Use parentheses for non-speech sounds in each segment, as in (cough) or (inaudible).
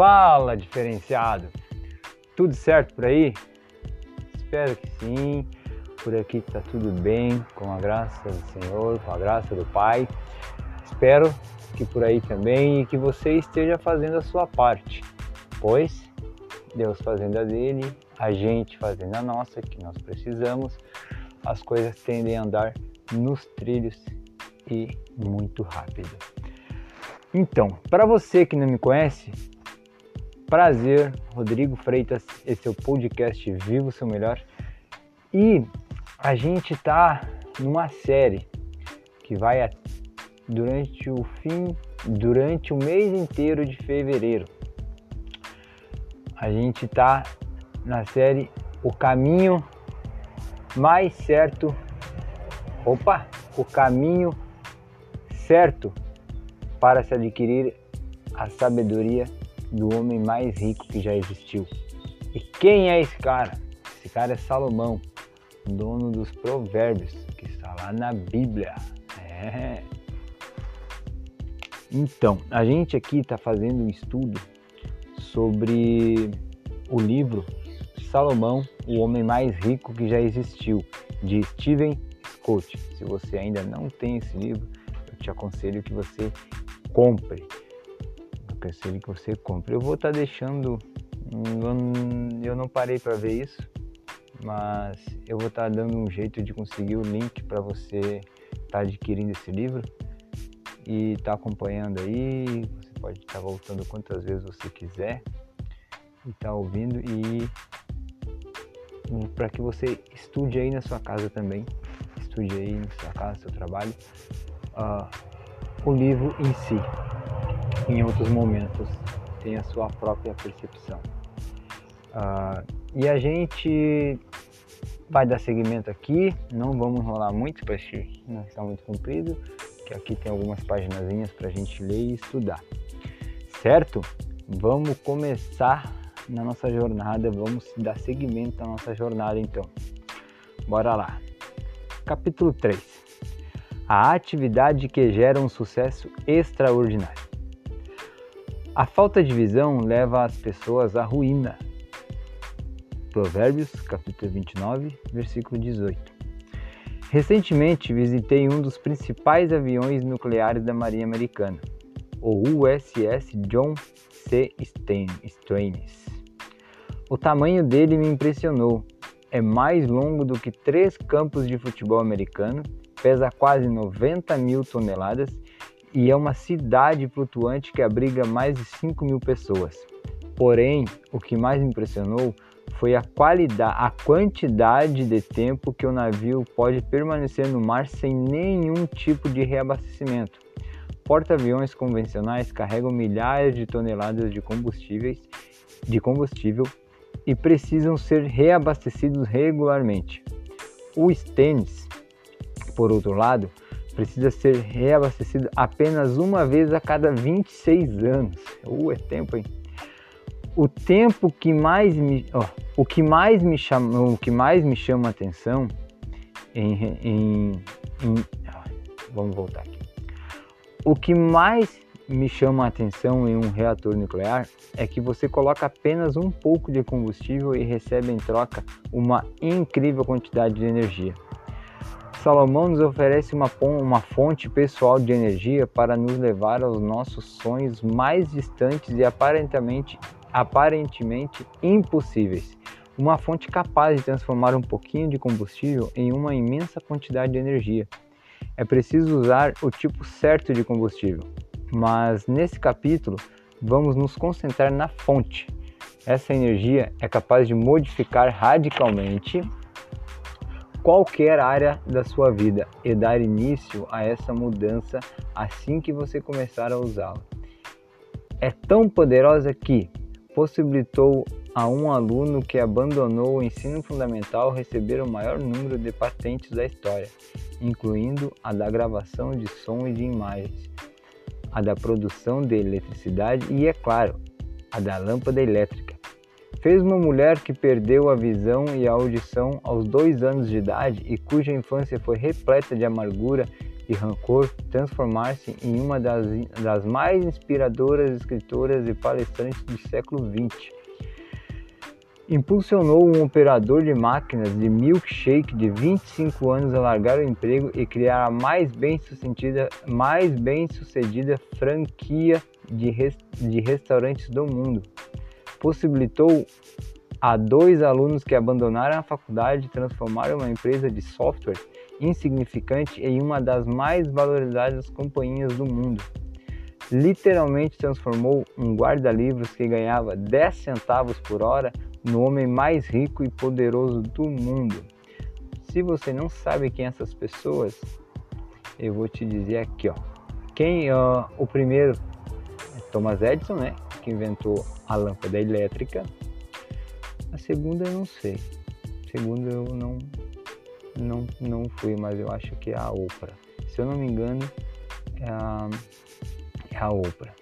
Fala, diferenciado! Tudo certo por aí? Espero que sim. Por aqui está tudo bem, com a graça do Senhor, com a graça do Pai. Espero que por aí também e que você esteja fazendo a sua parte, pois Deus fazendo a dele, a gente fazendo a nossa, que nós precisamos, as coisas tendem a andar nos trilhos e muito rápido. Então, para você que não me conhece, prazer, Rodrigo Freitas, esse é o podcast Viva o Seu Melhor. E a gente tá numa série que vai durante o fim, durante o mês inteiro de fevereiro. A gente tá na série O Caminho Mais Certo. Opa, o caminho certo para se adquirir a sabedoria do homem mais rico que já existiu. E quem é esse cara? Esse cara é Salomão, dono dos provérbios, que está lá na Bíblia. É. Então, a gente aqui está fazendo um estudo sobre o livro Salomão, o homem mais rico que já existiu, de Steven Scott. Se você ainda não tem esse livro, eu te aconselho que você compre. Eu aconselho que você compre. Eu vou estar tá deixando. Eu não parei para ver isso, mas eu vou estar tá dando um jeito de conseguir o link para você estar tá adquirindo esse livro e estar tá acompanhando aí. Você pode estar tá voltando quantas vezes você quiser e estar tá ouvindo e para que você estude aí na sua casa também, estude aí na sua casa, no seu trabalho, uh, o livro em si. Em outros momentos tem a sua própria percepção. Uh, e a gente vai dar seguimento aqui, não vamos enrolar muito para não ficar muito comprido, que aqui tem algumas páginas para a gente ler e estudar. Certo? Vamos começar na nossa jornada, vamos dar seguimento à nossa jornada então. Bora lá. Capítulo 3. A atividade que gera um sucesso extraordinário. A falta de visão leva as pessoas à ruína. Provérbios, capítulo 29, versículo 18. Recentemente visitei um dos principais aviões nucleares da Marinha Americana, o USS John C. Strains. O tamanho dele me impressionou. É mais longo do que três campos de futebol americano, pesa quase 90 mil toneladas e é uma cidade flutuante que abriga mais de 5 mil pessoas. Porém, o que mais me impressionou foi a qualidade, a quantidade de tempo que o navio pode permanecer no mar sem nenhum tipo de reabastecimento. Porta-aviões convencionais carregam milhares de toneladas de combustíveis de combustível e precisam ser reabastecidos regularmente. O Stennis, por outro lado, precisa ser reabastecido apenas uma vez a cada 26 anos. Uh, é tempo, hein? O tempo que mais me, oh, o que mais me chama, o que mais me chama atenção em, em, em vamos voltar aqui. O que mais me chama a atenção em um reator nuclear é que você coloca apenas um pouco de combustível e recebe em troca uma incrível quantidade de energia. Salomão nos oferece uma, uma fonte pessoal de energia para nos levar aos nossos sonhos mais distantes e aparentemente, aparentemente impossíveis. Uma fonte capaz de transformar um pouquinho de combustível em uma imensa quantidade de energia. É preciso usar o tipo certo de combustível mas nesse capítulo vamos nos concentrar na fonte. Essa energia é capaz de modificar radicalmente qualquer área da sua vida e dar início a essa mudança assim que você começar a usá-la. É tão poderosa que possibilitou a um aluno que abandonou o ensino fundamental receber o maior número de patentes da história, incluindo a da gravação de som e de imagens, a da produção de eletricidade e, é claro, a da lâmpada elétrica. Fez uma mulher que perdeu a visão e a audição aos dois anos de idade e cuja infância foi repleta de amargura e rancor transformar-se em uma das, das mais inspiradoras escritoras e palestrantes do século XX. Impulsionou um operador de máquinas de milkshake de 25 anos a largar o emprego e criar a mais bem-sucedida, mais bem-sucedida franquia de, res, de restaurantes do mundo. Possibilitou a dois alunos que abandonaram a faculdade transformar uma empresa de software insignificante em uma das mais valorizadas companhias do mundo. Literalmente transformou um guarda-livros que ganhava 10 centavos por hora no homem mais rico e poderoso do mundo. Se você não sabe quem essas pessoas, eu vou te dizer aqui, ó. Quem uh, o primeiro Thomas Edison, né, que inventou a lâmpada elétrica. A segunda eu não sei. A segunda eu não não, não fui, mas eu acho que é a Oprah. Se eu não me engano, é a, é a Oprah.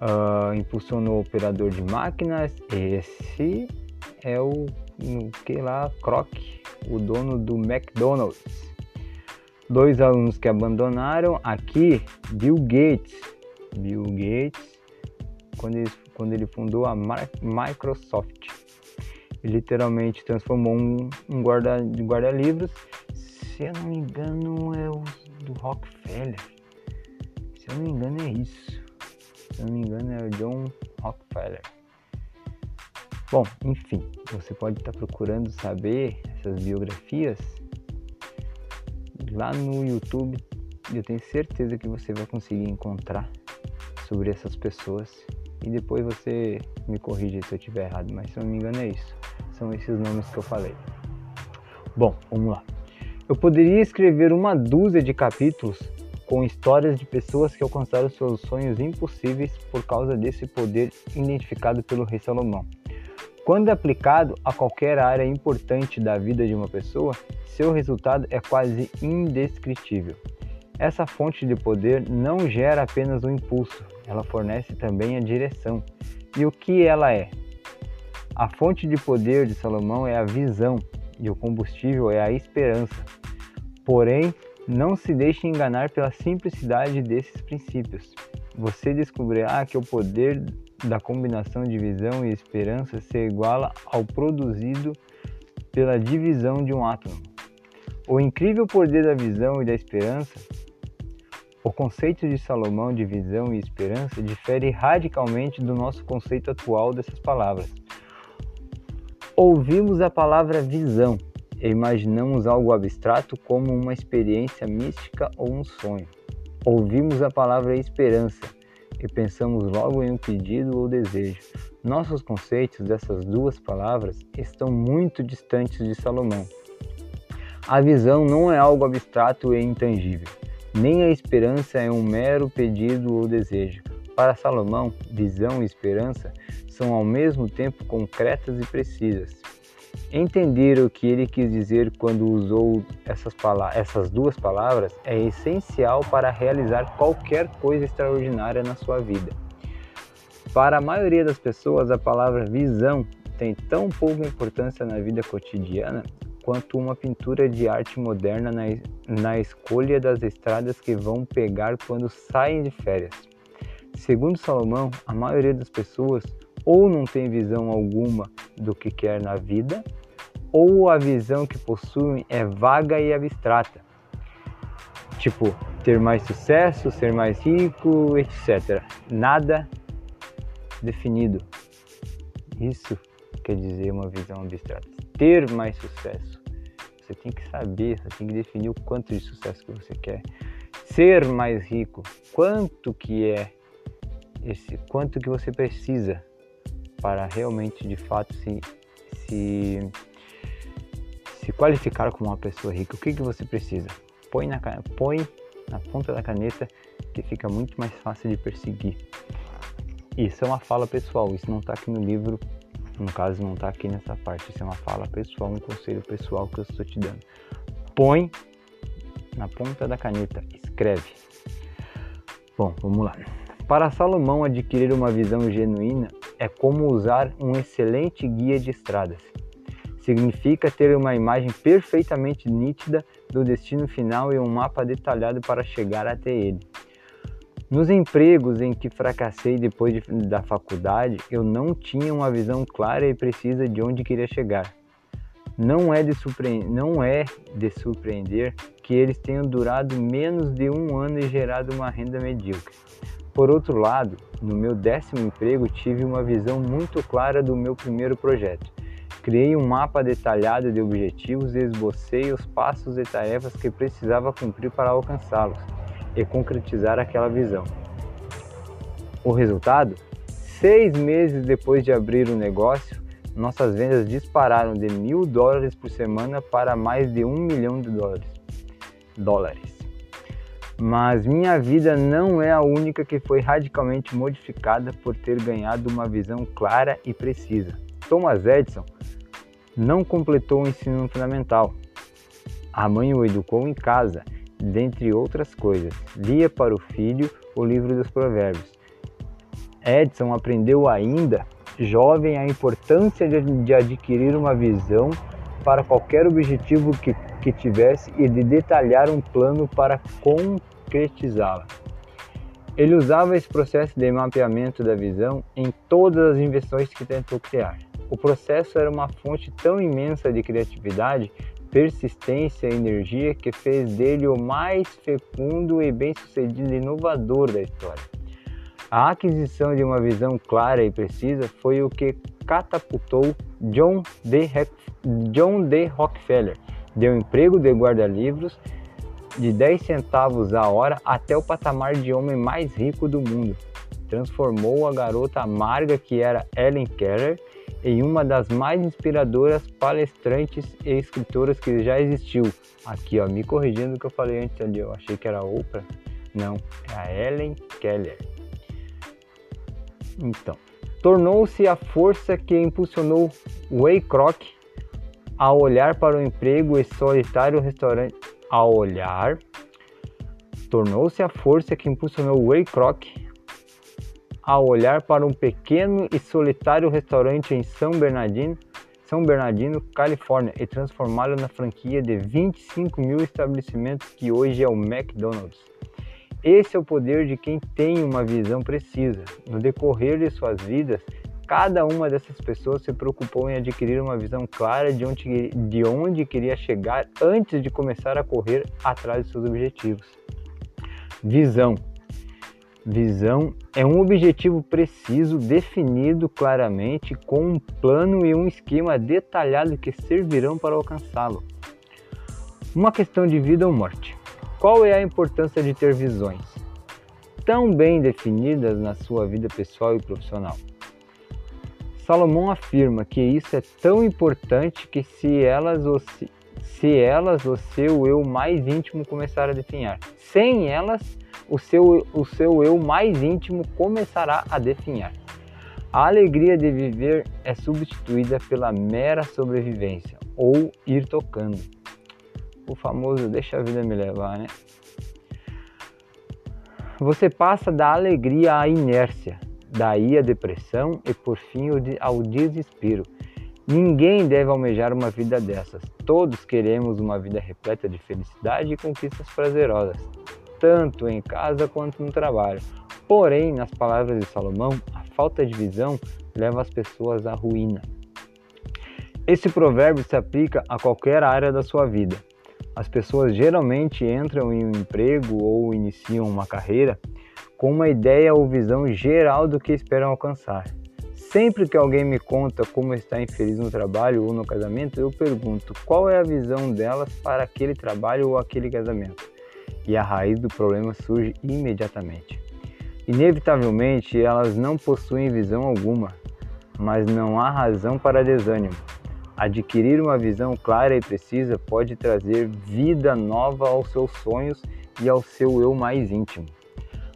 Uh, impulsionou o operador de máquinas. Esse é o, no que lá, Kroc, o dono do McDonald's. Dois alunos que abandonaram. Aqui, Bill Gates. Bill Gates, quando ele, quando ele fundou a Microsoft literalmente transformou um, um guarda-livros. Guarda Se eu não me engano, é o do Rockefeller. Se eu não me engano, é isso. Se eu não me engano, é o John Rockefeller. Bom, enfim, você pode estar procurando saber essas biografias lá no YouTube. Eu tenho certeza que você vai conseguir encontrar sobre essas pessoas e depois você me corrige se eu estiver errado, mas se eu não me engano é isso são esses nomes que eu falei. Bom, vamos lá. Eu poderia escrever uma dúzia de capítulos com histórias de pessoas que alcançaram seus sonhos impossíveis por causa desse poder identificado pelo rei Salomão. Quando aplicado a qualquer área importante da vida de uma pessoa, seu resultado é quase indescritível. Essa fonte de poder não gera apenas um impulso, ela fornece também a direção. E o que ela é? A fonte de poder de Salomão é a visão e o combustível é a esperança. Porém, não se deixe enganar pela simplicidade desses princípios. Você descobrirá que o poder da combinação de visão e esperança se iguala ao produzido pela divisão de um átomo. O incrível poder da visão e da esperança, o conceito de Salomão de visão e esperança difere radicalmente do nosso conceito atual dessas palavras. Ouvimos a palavra visão e imaginamos algo abstrato como uma experiência mística ou um sonho. Ouvimos a palavra esperança e pensamos logo em um pedido ou desejo. Nossos conceitos dessas duas palavras estão muito distantes de Salomão. A visão não é algo abstrato e intangível, nem a esperança é um mero pedido ou desejo. Para Salomão, visão e esperança são ao mesmo tempo concretas e precisas. Entender o que ele quis dizer quando usou essas, essas duas palavras é essencial para realizar qualquer coisa extraordinária na sua vida. Para a maioria das pessoas, a palavra visão tem tão pouca importância na vida cotidiana quanto uma pintura de arte moderna na, na escolha das estradas que vão pegar quando saem de férias. Segundo Salomão, a maioria das pessoas ou não tem visão alguma do que quer na vida, ou a visão que possuem é vaga e abstrata. Tipo, ter mais sucesso, ser mais rico, etc. Nada definido. Isso quer dizer uma visão abstrata. Ter mais sucesso. Você tem que saber, você tem que definir o quanto de sucesso que você quer. Ser mais rico, quanto que é esse, quanto que você precisa para realmente, de fato, se, se, se qualificar como uma pessoa rica. O que, que você precisa? Põe na, põe na ponta da caneta que fica muito mais fácil de perseguir. Isso é uma fala pessoal, isso não está aqui no livro, no caso não está aqui nessa parte, isso é uma fala pessoal, um conselho pessoal que eu estou te dando. Põe na ponta da caneta, escreve. Bom, vamos lá. Para Salomão adquirir uma visão genuína é como usar um excelente guia de estradas. Significa ter uma imagem perfeitamente nítida do destino final e um mapa detalhado para chegar até ele. Nos empregos em que fracassei depois de, da faculdade, eu não tinha uma visão clara e precisa de onde queria chegar. Não é, de não é de surpreender que eles tenham durado menos de um ano e gerado uma renda medíocre. Por outro lado, no meu décimo emprego tive uma visão muito clara do meu primeiro projeto. Criei um mapa detalhado de objetivos e esbocei os passos e tarefas que precisava cumprir para alcançá-los e concretizar aquela visão. O resultado? Seis meses depois de abrir o negócio, nossas vendas dispararam de mil dólares por semana para mais de um milhão de dólares. dólares. Mas minha vida não é a única que foi radicalmente modificada por ter ganhado uma visão clara e precisa. Thomas Edison não completou o ensino fundamental. A mãe o educou em casa dentre outras coisas. Lia para o filho o livro dos Provérbios. Edson aprendeu ainda, jovem, a importância de adquirir uma visão para qualquer objetivo que, que tivesse e de detalhar um plano para concretizá-la. Ele usava esse processo de mapeamento da visão em todas as invenções que tentou criar. O processo era uma fonte tão imensa de criatividade persistência e energia que fez dele o mais fecundo e bem-sucedido inovador da história. A aquisição de uma visão clara e precisa foi o que catapultou John D. John D. Rockefeller deu emprego de guarda-livros de 10 centavos a hora até o patamar de homem mais rico do mundo. Transformou a garota amarga que era Ellen Keller em uma das mais inspiradoras palestrantes e escritoras que já existiu. Aqui, ó, me corrigindo o que eu falei antes ali, eu achei que era Oprah. Não, é a Ellen Keller. Então, tornou-se a força que impulsionou Way Kroc a olhar para o emprego e solitário restaurante. A olhar, tornou-se a força que impulsionou Way Kroc ao olhar para um pequeno e solitário restaurante em São Bernardino, São Bernardino, Califórnia, e transformá-lo na franquia de 25 mil estabelecimentos que hoje é o McDonald's. Esse é o poder de quem tem uma visão precisa. No decorrer de suas vidas, cada uma dessas pessoas se preocupou em adquirir uma visão clara de onde, de onde queria chegar antes de começar a correr atrás de seus objetivos. Visão Visão é um objetivo preciso, definido claramente, com um plano e um esquema detalhado que servirão para alcançá-lo. Uma questão de vida ou morte. Qual é a importância de ter visões tão bem definidas na sua vida pessoal e profissional? Salomão afirma que isso é tão importante que se elas se, elas o seu eu mais íntimo começar a definhar. Sem elas, o seu, o seu eu mais íntimo começará a definhar. A alegria de viver é substituída pela mera sobrevivência ou ir tocando. O famoso deixa a vida me levar, né? Você passa da alegria à inércia, daí à depressão e por fim ao desespero. Ninguém deve almejar uma vida dessas. Todos queremos uma vida repleta de felicidade e conquistas prazerosas tanto em casa quanto no trabalho. Porém, nas palavras de Salomão, a falta de visão leva as pessoas à ruína. Esse provérbio se aplica a qualquer área da sua vida. As pessoas geralmente entram em um emprego ou iniciam uma carreira com uma ideia ou visão geral do que esperam alcançar. Sempre que alguém me conta como está infeliz no trabalho ou no casamento, eu pergunto qual é a visão delas para aquele trabalho ou aquele casamento e a raiz do problema surge imediatamente. Inevitavelmente, elas não possuem visão alguma, mas não há razão para desânimo. Adquirir uma visão clara e precisa pode trazer vida nova aos seus sonhos e ao seu eu mais íntimo.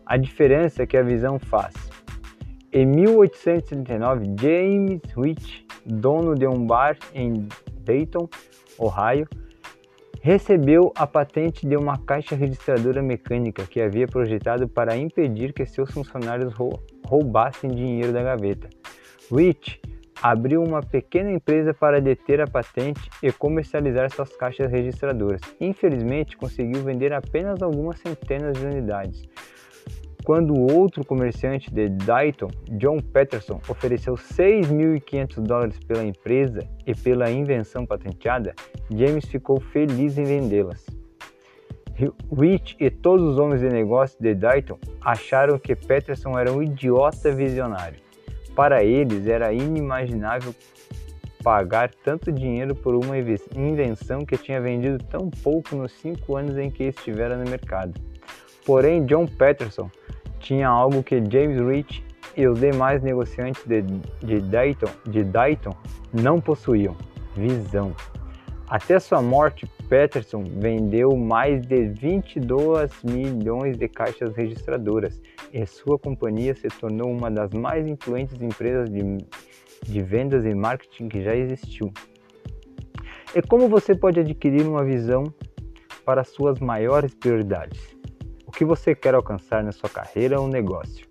A diferença é que a visão faz. Em 1839, James Rich, dono de um bar em Dayton, Ohio, recebeu a patente de uma caixa registradora mecânica que havia projetado para impedir que seus funcionários roubassem dinheiro da gaveta. Rich abriu uma pequena empresa para deter a patente e comercializar suas caixas registradoras. Infelizmente, conseguiu vender apenas algumas centenas de unidades. Quando outro comerciante de Dayton, John Peterson, ofereceu 6.500 dólares pela empresa e pela invenção patenteada, James ficou feliz em vendê-las. Rich e todos os homens de negócio de Dayton acharam que Peterson era um idiota visionário. Para eles era inimaginável pagar tanto dinheiro por uma invenção que tinha vendido tão pouco nos cinco anos em que estivera no mercado. Porém, John Peterson tinha algo que James Rich e os demais negociantes de, de, Dayton, de Dayton não possuíam: visão. Até sua morte, Peterson vendeu mais de 22 milhões de caixas registradoras e sua companhia se tornou uma das mais influentes empresas de, de vendas e marketing que já existiu. E como você pode adquirir uma visão para suas maiores prioridades? Que você quer alcançar na sua carreira ou negócio?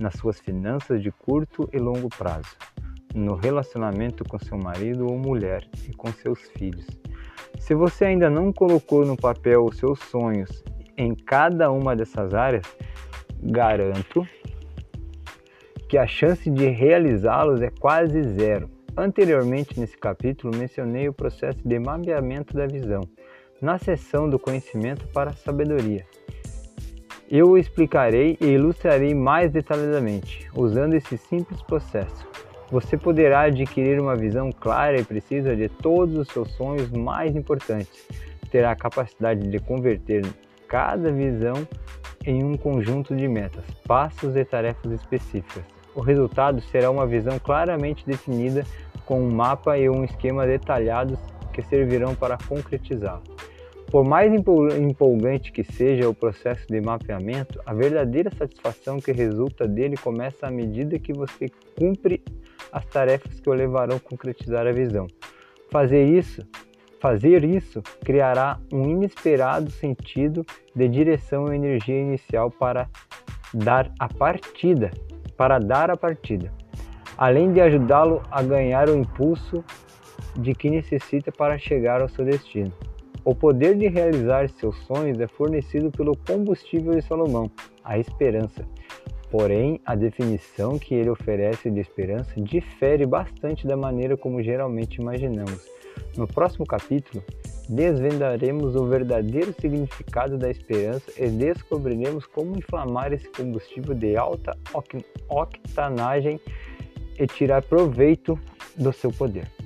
Nas suas finanças de curto e longo prazo? No relacionamento com seu marido ou mulher e com seus filhos? Se você ainda não colocou no papel os seus sonhos em cada uma dessas áreas, garanto que a chance de realizá-los é quase zero. Anteriormente nesse capítulo mencionei o processo de mapeamento da visão, na seção do conhecimento para a sabedoria. Eu o explicarei e ilustrarei mais detalhadamente, usando esse simples processo. Você poderá adquirir uma visão clara e precisa de todos os seus sonhos mais importantes. Terá a capacidade de converter cada visão em um conjunto de metas, passos e tarefas específicas. O resultado será uma visão claramente definida com um mapa e um esquema detalhados que servirão para concretizá-lo. Por mais empolgante que seja o processo de mapeamento, a verdadeira satisfação que resulta dele começa à medida que você cumpre as tarefas que o levarão a concretizar a visão. Fazer isso Fazer isso criará um inesperado sentido de direção e energia inicial para dar a partida, para dar a partida, além de ajudá-lo a ganhar o impulso de que necessita para chegar ao seu destino. O poder de realizar seus sonhos é fornecido pelo combustível de Salomão, a esperança. Porém, a definição que ele oferece de esperança difere bastante da maneira como geralmente imaginamos. No próximo capítulo, desvendaremos o verdadeiro significado da esperança e descobriremos como inflamar esse combustível de alta octanagem e tirar proveito do seu poder.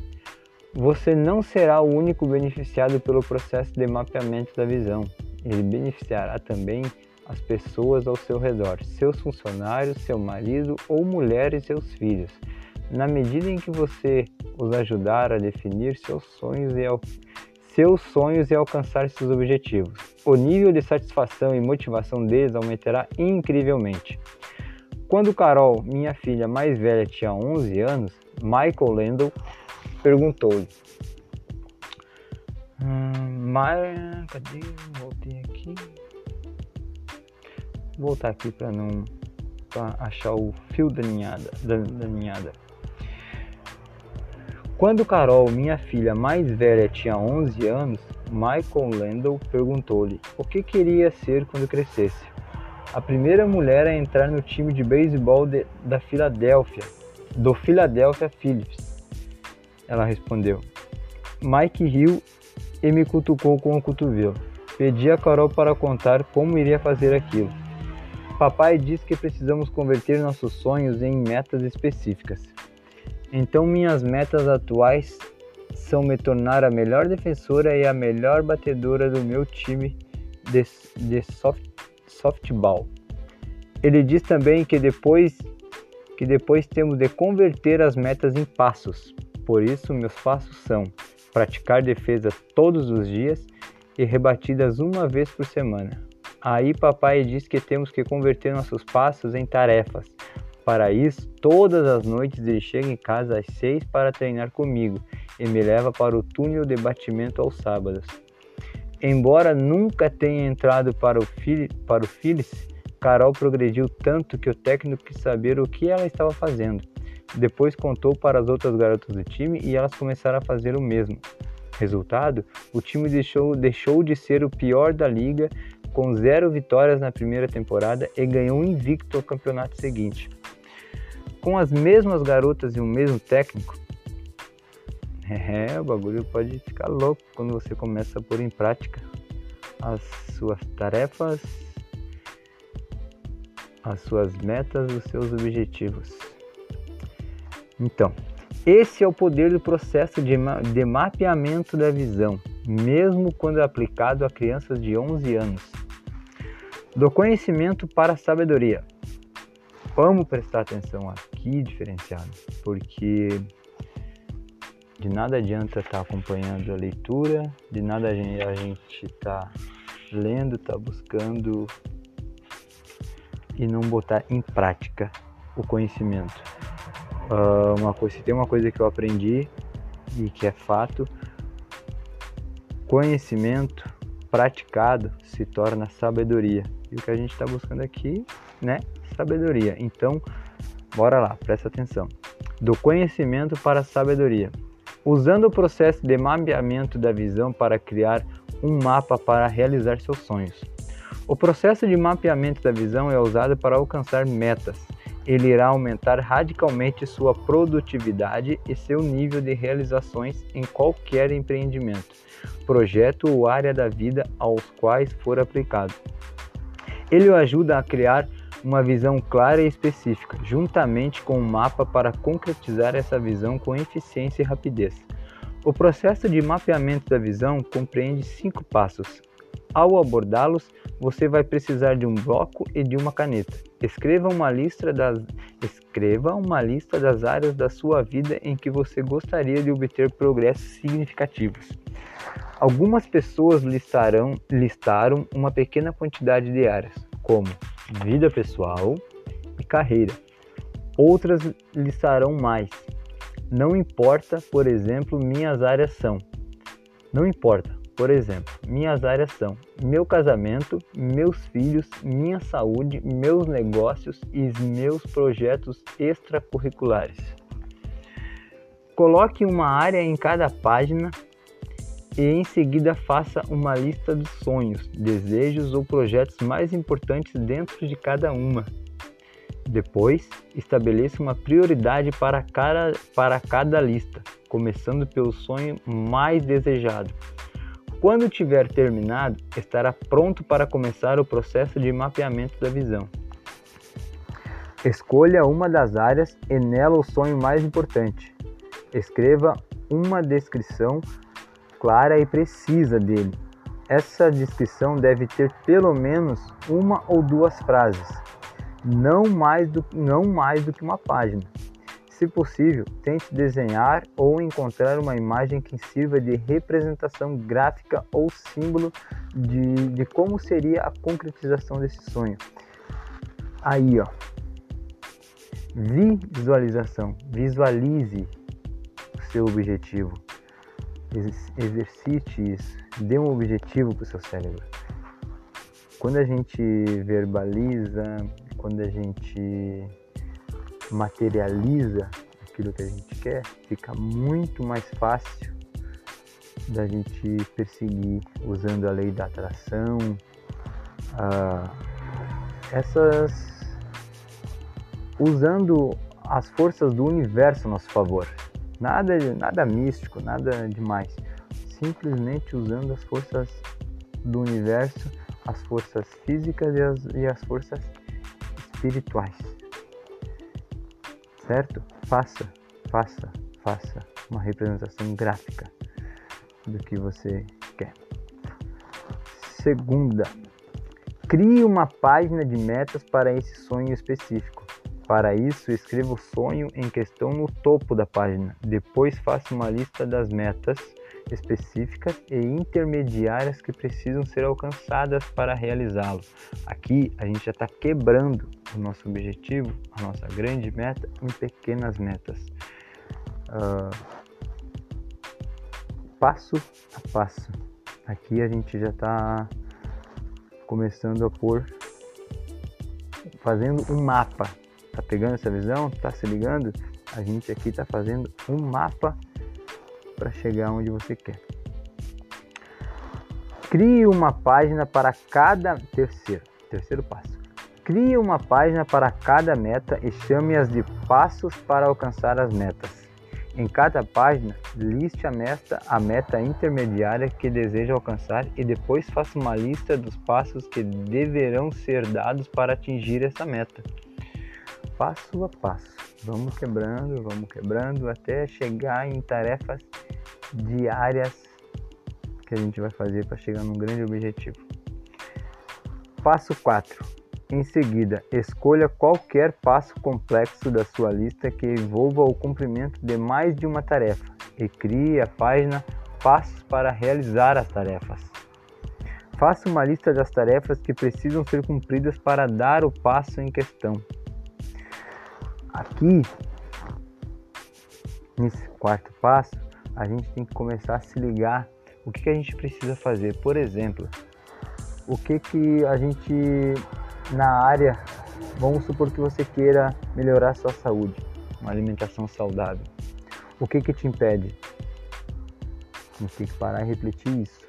Você não será o único beneficiado pelo processo de mapeamento da visão. Ele beneficiará também as pessoas ao seu redor, seus funcionários, seu marido ou mulher e seus filhos. Na medida em que você os ajudar a definir seus sonhos e, seus sonhos e alcançar seus objetivos. O nível de satisfação e motivação deles aumentará incrivelmente. Quando Carol, minha filha mais velha, tinha 11 anos, Michael Landau perguntou-lhe: hum, mas cadê? Voltei aqui. Vou voltar aqui para não pra achar o fio da ninhada, da, da ninhada. Quando Carol, minha filha mais velha, tinha 11 anos, Michael Landau perguntou-lhe o que queria ser quando crescesse. A primeira mulher a entrar no time de beisebol da Filadélfia, do Philadelphia Phillips. Ela respondeu. Mike riu e me cutucou com o cotovelo. Pedi a Carol para contar como iria fazer aquilo. Papai disse que precisamos converter nossos sonhos em metas específicas. Então minhas metas atuais são me tornar a melhor defensora e a melhor batedora do meu time de, de soft, softball. Ele diz também que depois que depois temos de converter as metas em passos. Por isso meus passos são praticar defesa todos os dias e rebatidas uma vez por semana. Aí papai diz que temos que converter nossos passos em tarefas, para isso, todas as noites ele chega em casa às seis para treinar comigo e me leva para o túnel de batimento aos sábados. Embora nunca tenha entrado para o, para o Phyllis, Carol progrediu tanto que o técnico quis saber o que ela estava fazendo. Depois contou para as outras garotas do time e elas começaram a fazer o mesmo. Resultado: o time deixou, deixou de ser o pior da liga, com zero vitórias na primeira temporada e ganhou invicto ao campeonato seguinte. Com as mesmas garotas e o mesmo técnico, (laughs) é, o bagulho pode ficar louco quando você começa a pôr em prática as suas tarefas, as suas metas, os seus objetivos. Então, esse é o poder do processo de, de mapeamento da visão, mesmo quando é aplicado a crianças de 11 anos. Do conhecimento para a sabedoria. Vamos prestar atenção aqui, diferenciado, porque de nada adianta estar tá acompanhando a leitura, de nada a gente estar tá lendo, estar tá buscando e não botar em prática o conhecimento. Uh, uma coisa, se tem uma coisa que eu aprendi e que é fato, conhecimento praticado se torna sabedoria. E o que a gente está buscando aqui, né? Sabedoria. Então, bora lá, presta atenção. Do conhecimento para a sabedoria. Usando o processo de mapeamento da visão para criar um mapa para realizar seus sonhos. O processo de mapeamento da visão é usado para alcançar metas. Ele irá aumentar radicalmente sua produtividade e seu nível de realizações em qualquer empreendimento, projeto ou área da vida aos quais for aplicado. Ele o ajuda a criar uma visão clara e específica, juntamente com um mapa para concretizar essa visão com eficiência e rapidez. O processo de mapeamento da visão compreende cinco passos. Ao abordá-los, você vai precisar de um bloco e de uma caneta. Escreva uma lista das, escreva uma lista das áreas da sua vida em que você gostaria de obter progressos significativos. Algumas pessoas listarão, listaram uma pequena quantidade de áreas, como vida pessoal e carreira. Outras listarão mais. Não importa, por exemplo, minhas áreas são. Não importa, por exemplo, minhas áreas são meu casamento, meus filhos, minha saúde, meus negócios e meus projetos extracurriculares. Coloque uma área em cada página e em seguida faça uma lista dos sonhos, desejos ou projetos mais importantes dentro de cada uma. Depois, estabeleça uma prioridade para cada, para cada lista, começando pelo sonho mais desejado. Quando tiver terminado, estará pronto para começar o processo de mapeamento da visão. Escolha uma das áreas e nela o sonho mais importante. Escreva uma descrição clara e precisa dele. Essa descrição deve ter pelo menos uma ou duas frases, não mais do, não mais do que uma página. Se possível, tente desenhar ou encontrar uma imagem que sirva de representação gráfica ou símbolo de, de como seria a concretização desse sonho. Aí, ó. Visualização. Visualize o seu objetivo exercite isso, dê um objetivo para o seu cérebro. Quando a gente verbaliza, quando a gente materializa aquilo que a gente quer, fica muito mais fácil da gente perseguir usando a lei da atração, uh, essas usando as forças do universo a nosso favor. Nada, nada místico, nada demais. Simplesmente usando as forças do universo, as forças físicas e as, e as forças espirituais. Certo? Faça, faça, faça uma representação gráfica do que você quer. Segunda, crie uma página de metas para esse sonho específico. Para isso, escreva o sonho em questão no topo da página. Depois, faça uma lista das metas específicas e intermediárias que precisam ser alcançadas para realizá-lo. Aqui a gente já está quebrando o nosso objetivo, a nossa grande meta, em pequenas metas. Uh, passo a passo. Aqui a gente já está começando a pôr, fazendo um mapa Tá pegando essa visão? Tá se ligando? A gente aqui está fazendo um mapa para chegar onde você quer. Crie uma página para cada terceiro, terceiro passo. Crie uma página para cada meta e chame-as de passos para alcançar as metas. Em cada página, liste a meta, a meta intermediária que deseja alcançar e depois faça uma lista dos passos que deverão ser dados para atingir essa meta. Passo a passo, vamos quebrando, vamos quebrando até chegar em tarefas diárias que a gente vai fazer para chegar num grande objetivo. Passo 4 em seguida, escolha qualquer passo complexo da sua lista que envolva o cumprimento de mais de uma tarefa e crie a página Passos para realizar as tarefas. Faça uma lista das tarefas que precisam ser cumpridas para dar o passo em questão. Aqui, nesse quarto passo, a gente tem que começar a se ligar o que, que a gente precisa fazer. Por exemplo, o que, que a gente na área, vamos supor que você queira melhorar a sua saúde, uma alimentação saudável. O que que te impede? A tem que parar e refletir isso.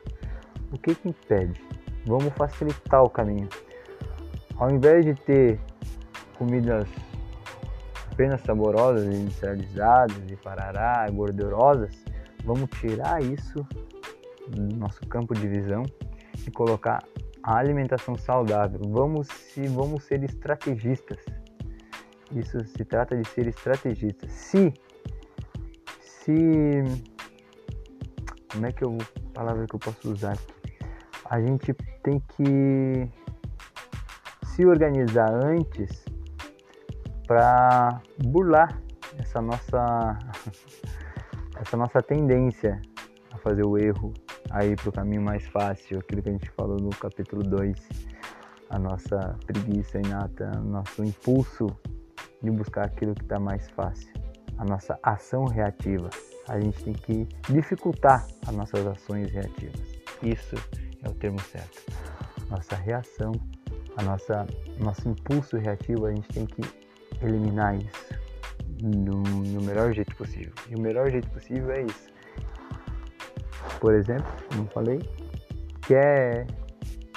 O que que impede? Vamos facilitar o caminho. Ao invés de ter comidas apenas saborosas, industrializadas e parará, gordurosas, vamos tirar isso do nosso campo de visão e colocar a alimentação saudável. Vamos se vamos ser estrategistas. Isso se trata de ser estrategista. Se se como é que eu palavra que eu posso usar? A gente tem que se organizar antes para burlar essa nossa (laughs) essa nossa tendência a fazer o erro aí para o caminho mais fácil, aquilo que a gente falou no capítulo 2, a nossa preguiça inata, nosso impulso de buscar aquilo que está mais fácil, a nossa ação reativa. A gente tem que dificultar as nossas ações reativas. Isso é o termo certo. Nossa reação, a nossa nosso impulso reativo, a gente tem que eliminar isso no, no melhor jeito possível. E o melhor jeito possível é isso por exemplo, como falei, quer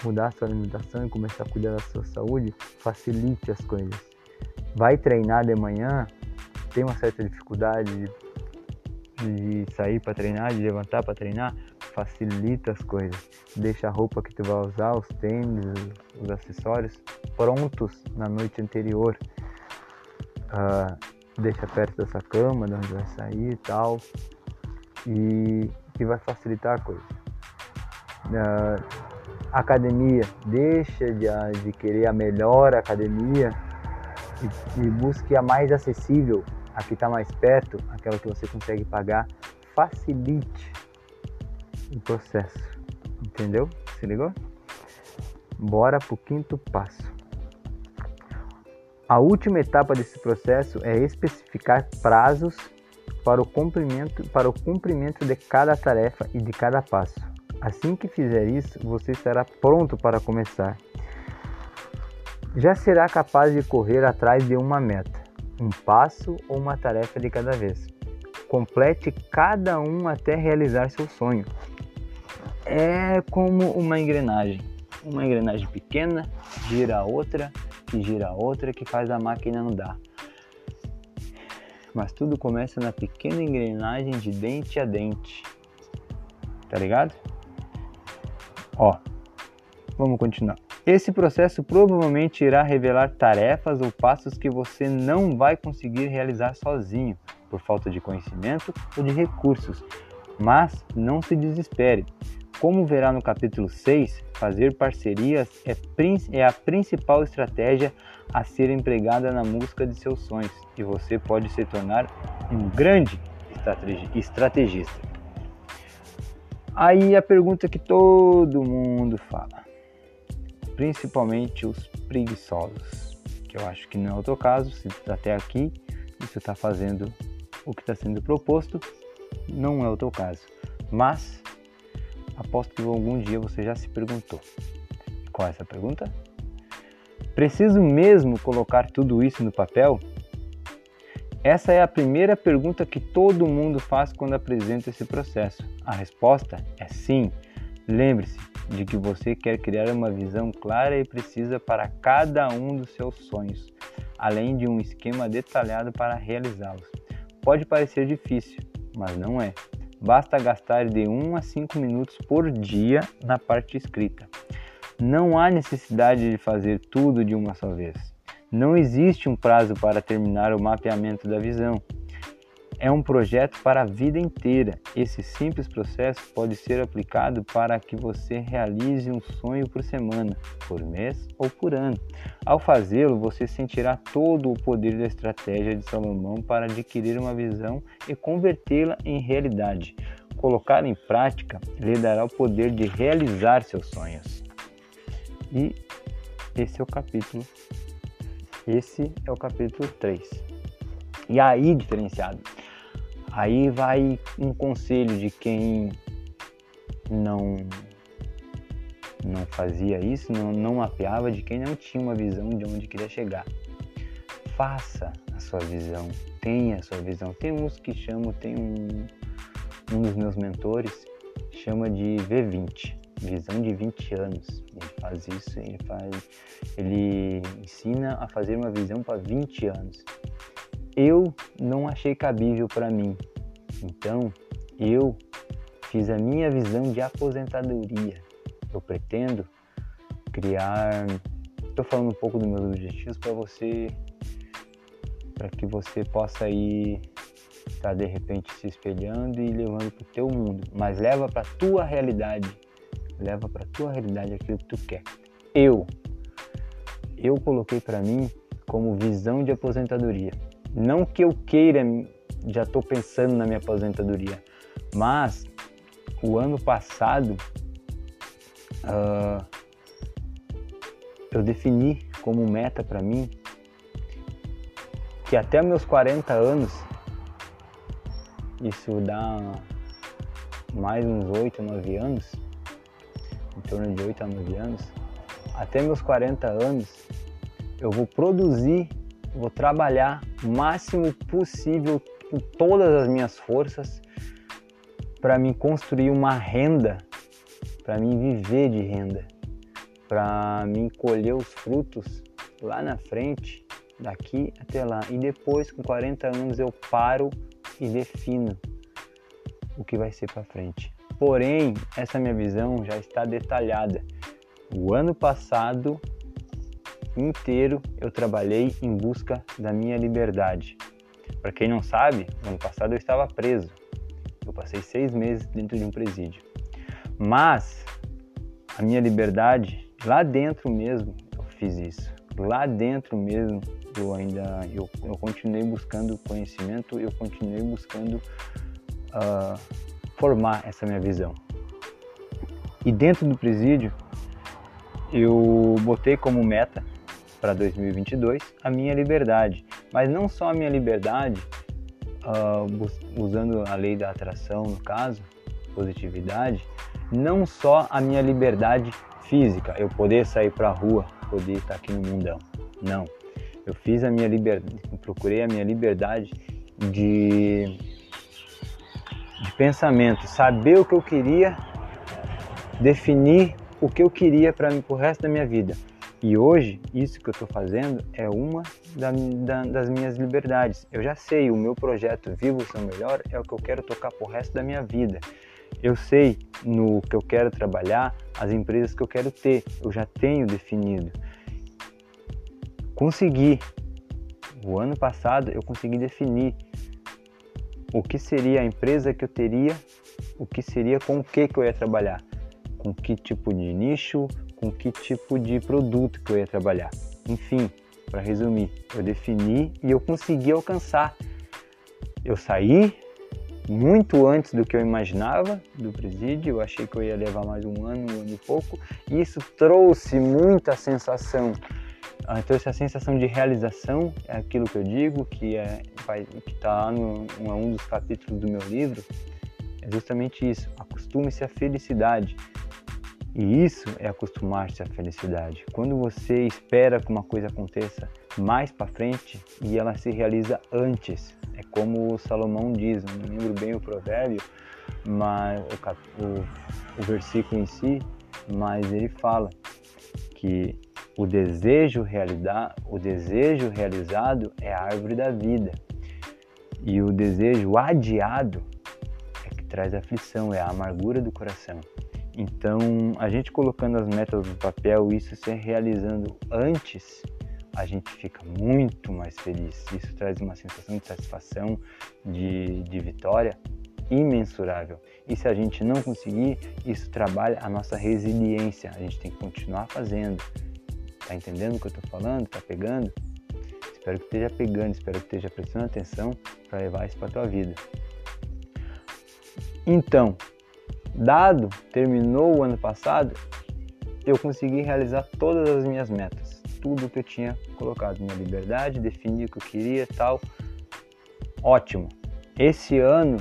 mudar sua alimentação e começar a cuidar da sua saúde, facilite as coisas. Vai treinar de manhã, tem uma certa dificuldade de, de sair para treinar, de levantar para treinar, facilita as coisas. Deixa a roupa que tu vai usar, os tênis, os acessórios prontos na noite anterior. Uh, deixa perto dessa cama, de onde vai sair e tal. E que vai facilitar a coisa. Academia, deixa de, de, querer a melhor academia e, e busque a mais acessível, a que está mais perto, aquela que você consegue pagar. Facilite o processo, entendeu? Se ligou? Bora para o quinto passo. A última etapa desse processo é especificar prazos para o cumprimento, para o cumprimento de cada tarefa e de cada passo. Assim que fizer isso, você estará pronto para começar. Já será capaz de correr atrás de uma meta, um passo ou uma tarefa de cada vez. Complete cada um até realizar seu sonho. É como uma engrenagem. Uma engrenagem pequena gira a outra, que gira a outra, que faz a máquina andar mas tudo começa na pequena engrenagem de dente a dente. Tá ligado? Ó, vamos continuar. Esse processo provavelmente irá revelar tarefas ou passos que você não vai conseguir realizar sozinho, por falta de conhecimento ou de recursos. Mas não se desespere. Como verá no capítulo 6, fazer parcerias é, é a principal estratégia a ser empregada na busca de seus sonhos e você pode se tornar um grande estrategista. Aí a pergunta que todo mundo fala, principalmente os preguiçosos, que eu acho que não é o teu caso, se até aqui você está fazendo o que está sendo proposto, não é o teu caso. Mas aposto que algum dia você já se perguntou. Qual é essa pergunta? Preciso mesmo colocar tudo isso no papel? Essa é a primeira pergunta que todo mundo faz quando apresenta esse processo. A resposta é sim. Lembre-se de que você quer criar uma visão clara e precisa para cada um dos seus sonhos, além de um esquema detalhado para realizá-los. Pode parecer difícil, mas não é. Basta gastar de 1 a 5 minutos por dia na parte escrita. Não há necessidade de fazer tudo de uma só vez. Não existe um prazo para terminar o mapeamento da visão. É um projeto para a vida inteira. Esse simples processo pode ser aplicado para que você realize um sonho por semana, por mês ou por ano. Ao fazê-lo, você sentirá todo o poder da estratégia de Salomão para adquirir uma visão e convertê-la em realidade. Colocar em prática lhe dará o poder de realizar seus sonhos. E esse é o capítulo esse é o capítulo 3. E aí, diferenciado, aí vai um conselho de quem não não fazia isso, não, não mapeava, de quem não tinha uma visão de onde queria chegar. Faça a sua visão, tenha a sua visão. Tem uns que chamam, tem um, um dos meus mentores, chama de V20 visão de 20 anos. Ele faz isso, ele faz, ele ensina a fazer uma visão para 20 anos. Eu não achei cabível para mim. Então, eu fiz a minha visão de aposentadoria. Eu pretendo criar, estou falando um pouco dos meus objetivos para você para que você possa ir tá, de repente se espelhando e levando para o teu mundo, mas leva para tua realidade leva para tua realidade aquilo que tu quer. Eu, eu coloquei para mim como visão de aposentadoria. Não que eu queira, já estou pensando na minha aposentadoria, mas o ano passado uh, eu defini como meta para mim que até meus 40 anos, isso dá mais uns 8, 9 anos, em torno de 8 a 9 anos, até meus 40 anos, eu vou produzir, vou trabalhar o máximo possível com todas as minhas forças para me construir uma renda, para mim viver de renda, para me colher os frutos lá na frente, daqui até lá. E depois, com 40 anos, eu paro e defino o que vai ser para frente. Porém, essa minha visão já está detalhada. O ano passado inteiro eu trabalhei em busca da minha liberdade. Para quem não sabe, no ano passado eu estava preso. Eu passei seis meses dentro de um presídio. Mas a minha liberdade, lá dentro mesmo, eu fiz isso. Lá dentro mesmo, eu ainda eu, eu continuei buscando conhecimento, eu continuei buscando uh, formar essa minha visão. E dentro do presídio, eu botei como meta para 2022 a minha liberdade, mas não só a minha liberdade, uh, usando a lei da atração no caso, positividade, não só a minha liberdade física, eu poder sair para a rua, poder estar aqui no mundão. Não. Eu fiz a minha liberdade, procurei a minha liberdade de de pensamento, saber o que eu queria, definir o que eu queria para pro resto da minha vida. E hoje, isso que eu estou fazendo é uma da, da, das minhas liberdades. Eu já sei, o meu projeto Vivo o Seu Melhor é o que eu quero tocar pro resto da minha vida. Eu sei no que eu quero trabalhar, as empresas que eu quero ter, eu já tenho definido. Consegui. O ano passado eu consegui definir o que seria a empresa que eu teria, o que seria com o que, que eu ia trabalhar, com que tipo de nicho, com que tipo de produto que eu ia trabalhar. Enfim, para resumir, eu defini e eu consegui alcançar. Eu saí muito antes do que eu imaginava do presídio, eu achei que eu ia levar mais um ano, um ano e pouco, e isso trouxe muita sensação então essa sensação de realização é aquilo que eu digo, que é está em um dos capítulos do meu livro, é justamente isso. Acostume-se à felicidade. E isso é acostumar-se à felicidade. Quando você espera que uma coisa aconteça mais para frente e ela se realiza antes, é como Salomão diz, não lembro bem o provérbio, mas o, o, o versículo em si, mas ele fala que o desejo o desejo realizado é a árvore da vida. E o desejo adiado é que traz aflição, é a amargura do coração. Então, a gente colocando as metas no papel, isso se realizando antes, a gente fica muito mais feliz. Isso traz uma sensação de satisfação, de, de vitória imensurável. E se a gente não conseguir, isso trabalha a nossa resiliência. A gente tem que continuar fazendo. Tá entendendo o que eu tô falando? Tá pegando? Espero que esteja pegando, espero que esteja prestando atenção para levar isso para tua vida. Então, dado, terminou o ano passado, eu consegui realizar todas as minhas metas, tudo que eu tinha colocado, minha liberdade, definir o que eu queria, tal. Ótimo. Esse ano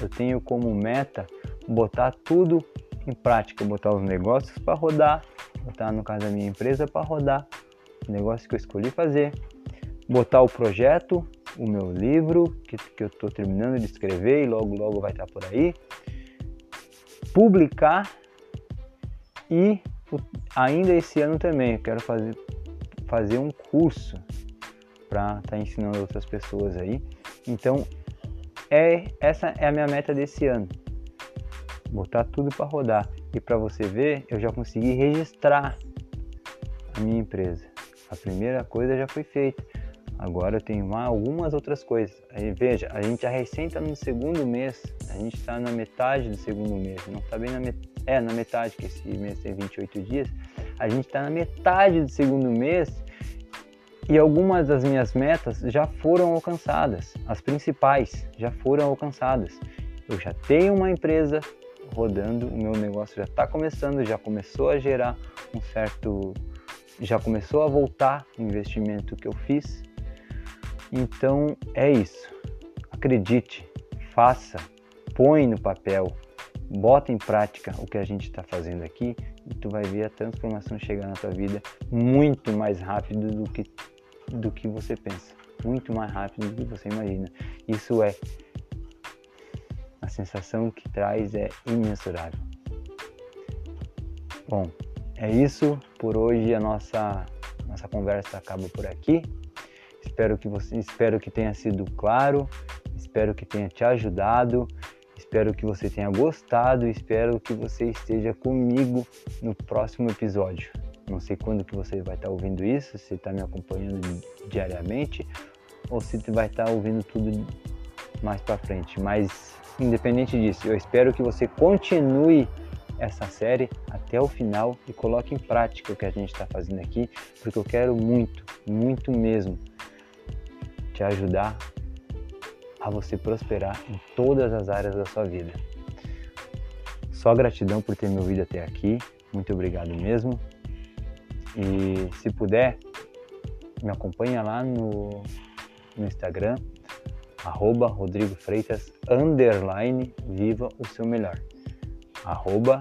eu tenho como meta botar tudo em prática, botar os negócios para rodar, botar no caso da minha empresa para rodar, o negócio que eu escolhi fazer, botar o projeto, o meu livro que, que eu estou terminando de escrever e logo logo vai estar por aí, publicar e ainda esse ano também eu quero fazer, fazer um curso para estar tá ensinando outras pessoas aí. Então é essa é a minha meta desse ano. Botar tudo para rodar. E para você ver, eu já consegui registrar a minha empresa. A primeira coisa já foi feita. Agora eu tenho algumas outras coisas. Aí veja, a gente já recém está no segundo mês, a gente está na metade do segundo mês, não está bem na metade, é na metade, que esse mês tem 28 dias. A gente está na metade do segundo mês e algumas das minhas metas já foram alcançadas, as principais já foram alcançadas. Eu já tenho uma empresa rodando, o meu negócio já está começando, já começou a gerar um certo, já começou a voltar o investimento que eu fiz então é isso. Acredite, faça, põe no papel, bota em prática o que a gente está fazendo aqui e tu vai ver a transformação chegar na tua vida muito mais rápido do que, do que você pensa. Muito mais rápido do que você imagina. Isso é. A sensação que traz é imensurável. Bom, é isso por hoje. A nossa, nossa conversa acaba por aqui. Espero que você, espero que tenha sido claro, espero que tenha te ajudado, espero que você tenha gostado, espero que você esteja comigo no próximo episódio. Não sei quando que você vai estar ouvindo isso, se está me acompanhando diariamente ou se vai estar ouvindo tudo mais para frente. Mas independente disso, eu espero que você continue essa série até o final e coloque em prática o que a gente está fazendo aqui, porque eu quero muito, muito mesmo te ajudar a você prosperar em todas as áreas da sua vida. Só gratidão por ter me ouvido até aqui. Muito obrigado mesmo. E se puder, me acompanha lá no, no Instagram, arroba Rodrigo Freitas, underline, viva o seu melhor. Arroba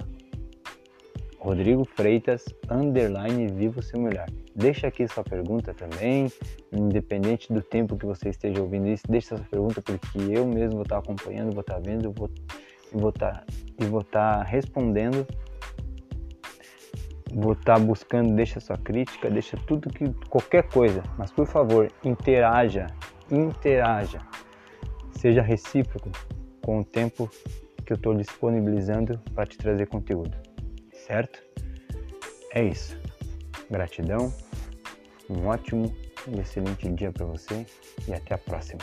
Rodrigo Freitas, underline, viva o seu melhor. Deixa aqui sua pergunta também, independente do tempo que você esteja ouvindo isso, deixa sua pergunta porque eu mesmo vou estar acompanhando, vou estar vendo, vou, vou estar, e vou estar respondendo, vou estar buscando, deixa sua crítica, deixa tudo que qualquer coisa, mas por favor, interaja, interaja, seja recíproco com o tempo que eu estou disponibilizando para te trazer conteúdo, certo? É isso. Gratidão, um ótimo e excelente dia para você e até a próxima.